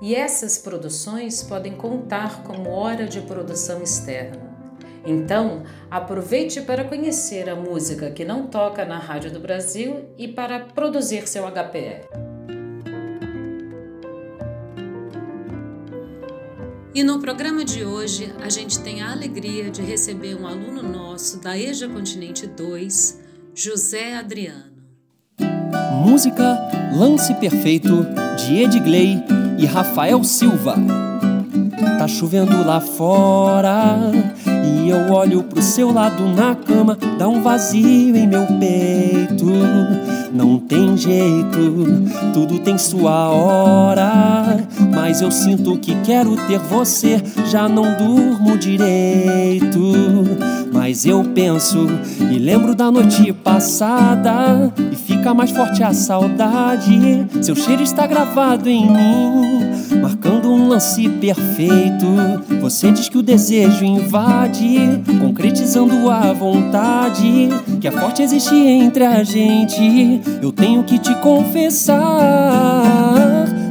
e essas produções podem contar como hora de produção externa. Então, aproveite para conhecer a música que não toca na Rádio do Brasil e para produzir seu HPE. E no programa de hoje, a gente tem a alegria de receber um aluno nosso da EJA Continente 2, José Adriano. Música Lance Perfeito de Edgley e Rafael Silva. Tá chovendo lá fora e eu olho pro seu lado na cama, dá um vazio em meu peito. Não tem jeito, tudo tem sua hora. Mas eu sinto que quero ter você, já não durmo direito. Mas eu penso e lembro da noite passada e fica mais forte a saudade. Seu cheiro está gravado em mim, marcando um lance perfeito. Você diz que o desejo invade, concretizando a vontade que é forte existe entre a gente. Eu tenho que te confessar.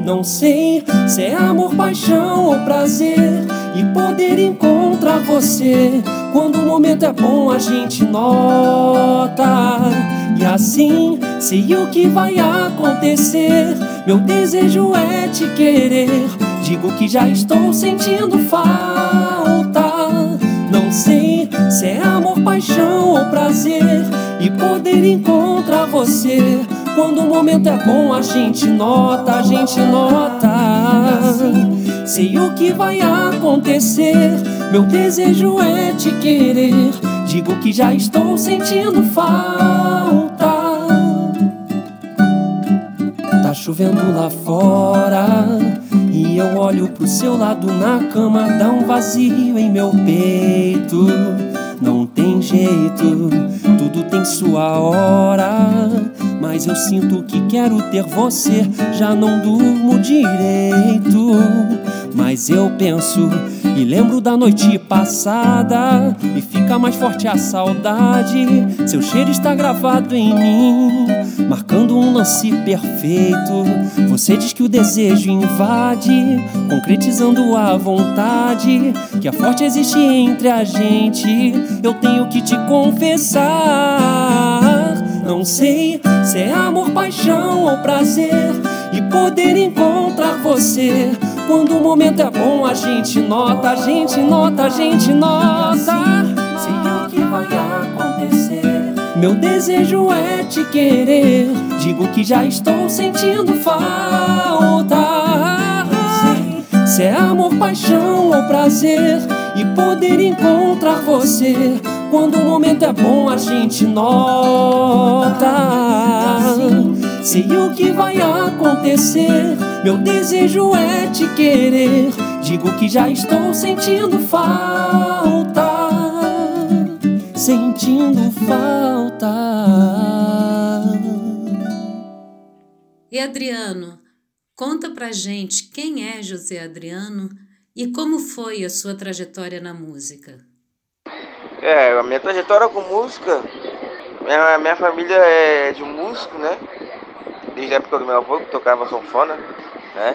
Não sei se é amor, paixão ou prazer e poder encontrar você. Quando o momento é bom, a gente nota. E assim sei o que vai acontecer. Meu desejo é te querer. Digo que já estou sentindo falta. Não sei se é amor, paixão ou prazer e poder encontrar você. Quando o momento é bom, a gente nota, a gente nota. Sei o que vai acontecer. Meu desejo é te querer. Digo que já estou sentindo falta. Chovendo lá fora. E eu olho pro seu lado na cama, dá um vazio em meu peito. Não tem jeito, tudo tem sua hora. Mas eu sinto que quero ter você, já não durmo direito. Mas eu penso e lembro da noite passada e fica mais forte a saudade. Seu cheiro está gravado em mim, marcando um lance perfeito. Você diz que o desejo invade, concretizando a vontade que é forte existe entre a gente. Eu tenho que te confessar. Não sei se é amor, paixão ou prazer e poder encontrar você. Quando o momento é bom, a gente nota, a gente nota, a gente nota. Sei o que vai acontecer. Meu desejo é te querer. Digo que já estou sentindo falta. Sei se é amor, paixão ou prazer e poder encontrar você. Quando o momento é bom, a gente nota. Sei o que vai acontecer. Meu desejo é te querer. Digo que já estou sentindo falta. Sentindo falta. E Adriano, conta pra gente quem é José Adriano e como foi a sua trajetória na música. É, a minha trajetória com música, minha, minha família é de músico, né? Desde a época do meu avô que tocava sanfona, né?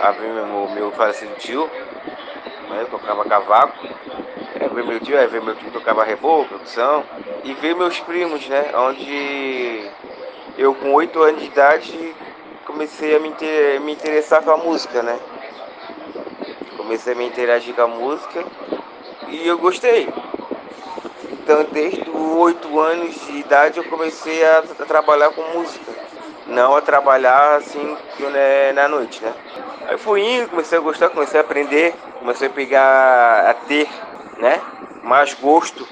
Havia meu, meu falecido tio, né? tocava cavaco. É, veio meu tio, é, veio meu tio tocava rebô, produção. E veio meus primos, né? Onde eu com oito anos de idade comecei a me, inter, me interessar com a música, né? Comecei a me interagir com a música e eu gostei. Então, desde os oito anos de idade, eu comecei a, a, trabalhar com música. Não a trabalhar assim né, na noite, né? Aí fui indo, comecei a gostar, comecei a aprender, comecei a pegar, a ter, né? Mais gosto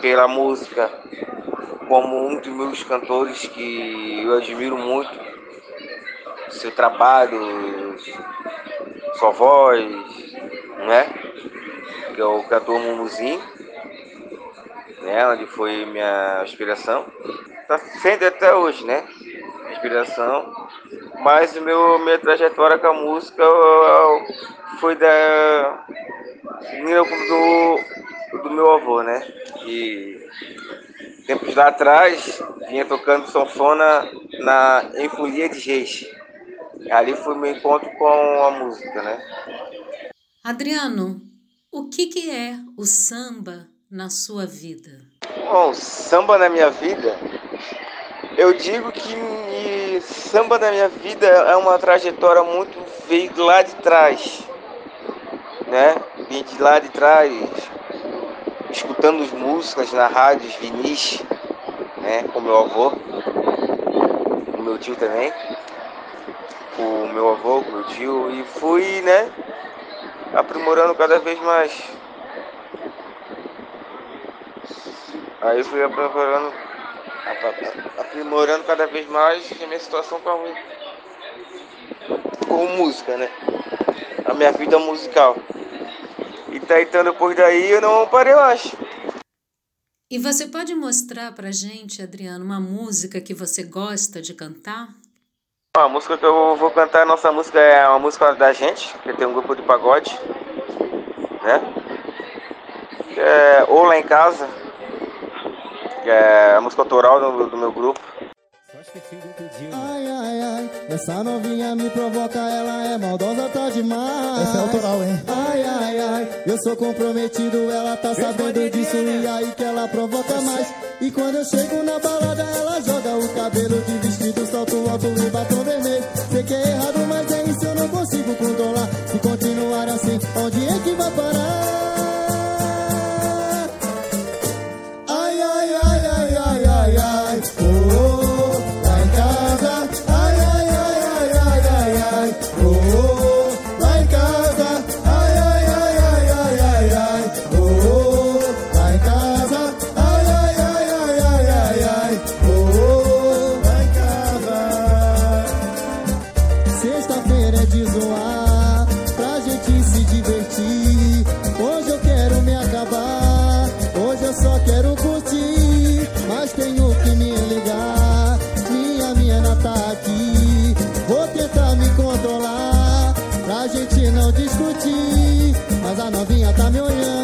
pela música, como um dos meus cantores que eu admiro muito. Seu trabalho, Só Voz, né? Que é o cantor Mumuzinho, né? Onde foi minha inspiração. Tá sendo até hoje, né? Inspiração. Mas meu, minha trajetória com a música foi da do, do meu avô, né? E tempos lá atrás vinha tocando sanfona na, em Folia de Reis. Ali foi meu encontro com a música, né? Adriano, o que, que é o samba na sua vida? Bom, samba na minha vida, eu digo que samba na minha vida é uma trajetória muito veio lá de trás, né? Vim de lá de trás, escutando as músicas na rádio, vinis, né? Com meu avô, com meu tio também com meu avô, com meu tio, e fui, né, aprimorando cada vez mais. Aí fui aprimorando, aprimorando cada vez mais a minha situação com, a, com música, né? A minha vida musical. E tá então depois daí eu não parei mais. E você pode mostrar pra gente, Adriano, uma música que você gosta de cantar? A música que eu vou cantar, nossa música é uma música da gente, que tem um grupo de pagode, né? É Ou Lá em Casa, é a música autoral do, do meu grupo. Ai, ai, ai, essa novinha me provoca, ela é maldosa, tá demais. Essa é autoral, hein? Ai, ai, ai, eu sou comprometido, ela tá sabendo disso e aí que ela provoca mais. E quando eu chego na balada, ela joga o cabelo de vestido, salto alto e batom vermelho. Sei que é errado, mas é isso, eu não consigo controlar. Se continuar assim, onde é que vai parar? mas a novinha tá me olhando.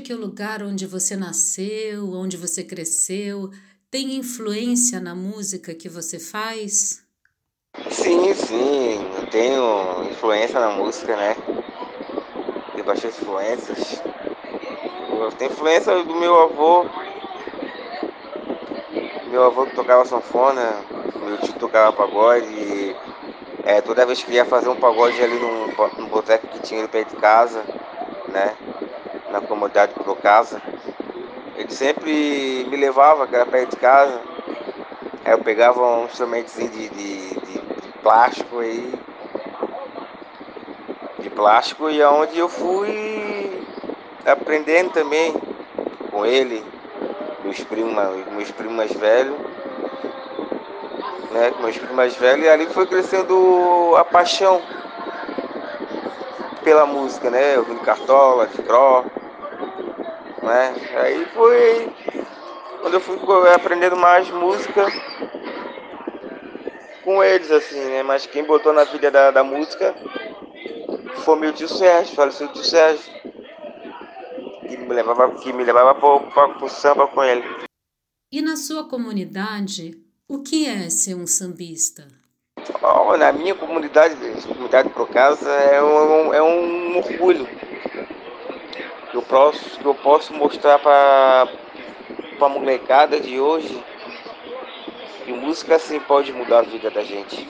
Que o lugar onde você nasceu, onde você cresceu, tem influência na música que você faz? Sim, sim, eu tenho influência na música, né? Tenho bastante influências. Eu tenho influência do meu avô. Meu avô que tocava sanfona, meu tio tocava pagode. E, é, toda vez que ia fazer um pagode ali num, num boteco que tinha ali perto de casa, né? Na comodidade do casa. Ele sempre me levava, era perto de casa. Aí eu pegava um instrumentozinho de, de, de, de plástico aí. De plástico e aonde eu fui aprendendo também com ele, meus primos, meus primos mais velhos. Né, com meus primos mais velhos, e ali foi crescendo a paixão pela música, né? Ouvindo Cartola, Tigró, né? Aí foi quando eu fui aprendendo mais música com eles, assim, né? Mas quem botou na vida da, da música foi meu tio Sérgio, faleceu o tio Sérgio. Que me levava, que me levava para o samba com ele. E na sua comunidade, o que é ser um sambista? Oh, na minha comunidade, comunidade por casa, é um, é um orgulho que eu posso, que eu posso mostrar para a molecada de hoje que música sim pode mudar a vida da gente.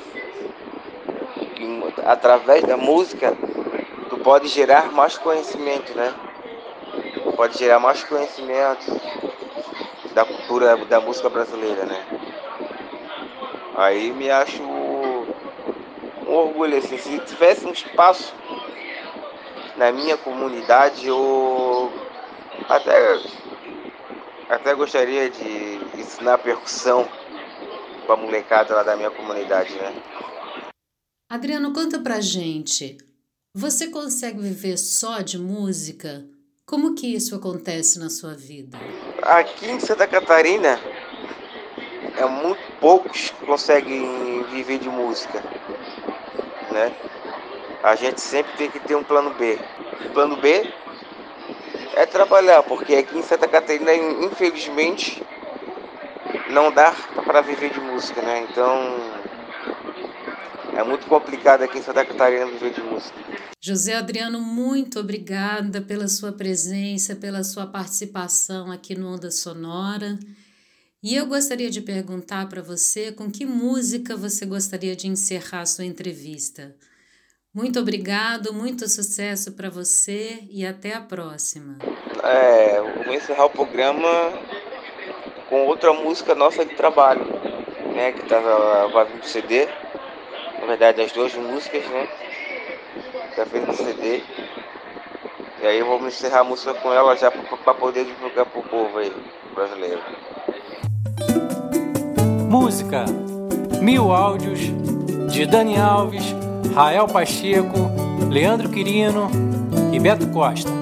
Que, através da música, tu pode gerar mais conhecimento, né? Pode gerar mais conhecimento da cultura da música brasileira, né? Aí me acho um orgulho assim, se tivesse um espaço na minha comunidade, eu até, até gostaria de ensinar percussão para a molecada lá da minha comunidade, né? Adriano, conta pra gente. Você consegue viver só de música? Como que isso acontece na sua vida? Aqui em Santa Catarina, é muito poucos que conseguem viver de música, né? A gente sempre tem que ter um plano B. O plano B é trabalhar, porque aqui em Santa Catarina, infelizmente, não dá para viver de música, né? Então é muito complicado aqui em Santa Catarina viver de música. José Adriano, muito obrigada pela sua presença, pela sua participação aqui no Onda Sonora. E eu gostaria de perguntar para você com que música você gostaria de encerrar a sua entrevista. Muito obrigado, muito sucesso para você e até a próxima. É, vou encerrar o programa com outra música nossa de trabalho, né? Que tava, vai vir no CD. Na verdade, as duas músicas, né? Já fez no CD. E aí vamos encerrar a música com ela já para poder divulgar pro povo aí, brasileiro. Música Mil Áudios de Dani Alves, Rael Pacheco, Leandro Quirino e Beto Costa.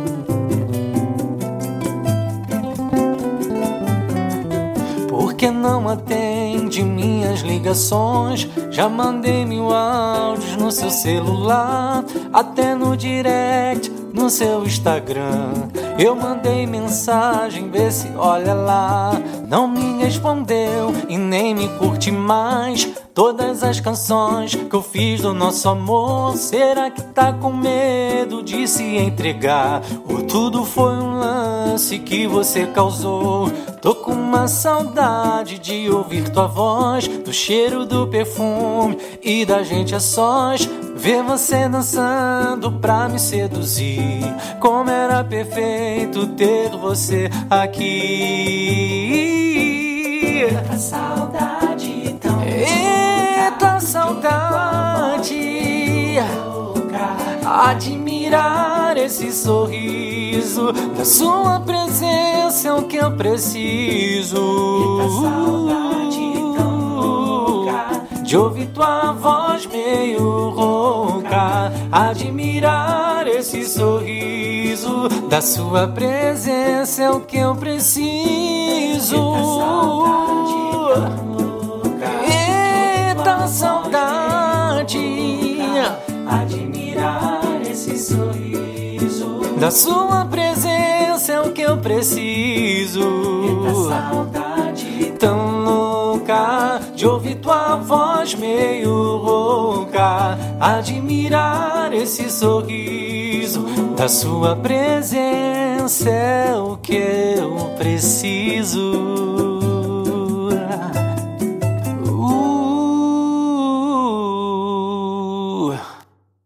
que não atende minhas ligações? Já mandei mil áudios no seu celular, até no direct, no seu Instagram. Eu mandei mensagem, vê se olha lá. Não me respondeu e nem me curte mais. Todas as canções que eu fiz do nosso amor. Será que tá com medo de se entregar? Ou tudo foi um lance que você causou? Tô com uma saudade de ouvir tua voz, do cheiro do perfume e da gente a sós. Ver você dançando pra me seduzir. Como era perfeito ter você aqui. Saudade. Admirar esse sorriso da sua presença é o que eu preciso. De ouvir tua voz meio rouca, admirar esse sorriso da sua presença é o que eu preciso. Eita saudade, sorriso da sua presença é o que eu preciso. saudade tão louca de ouvir tua voz meio rouca, admirar esse sorriso da sua presença é o que eu preciso.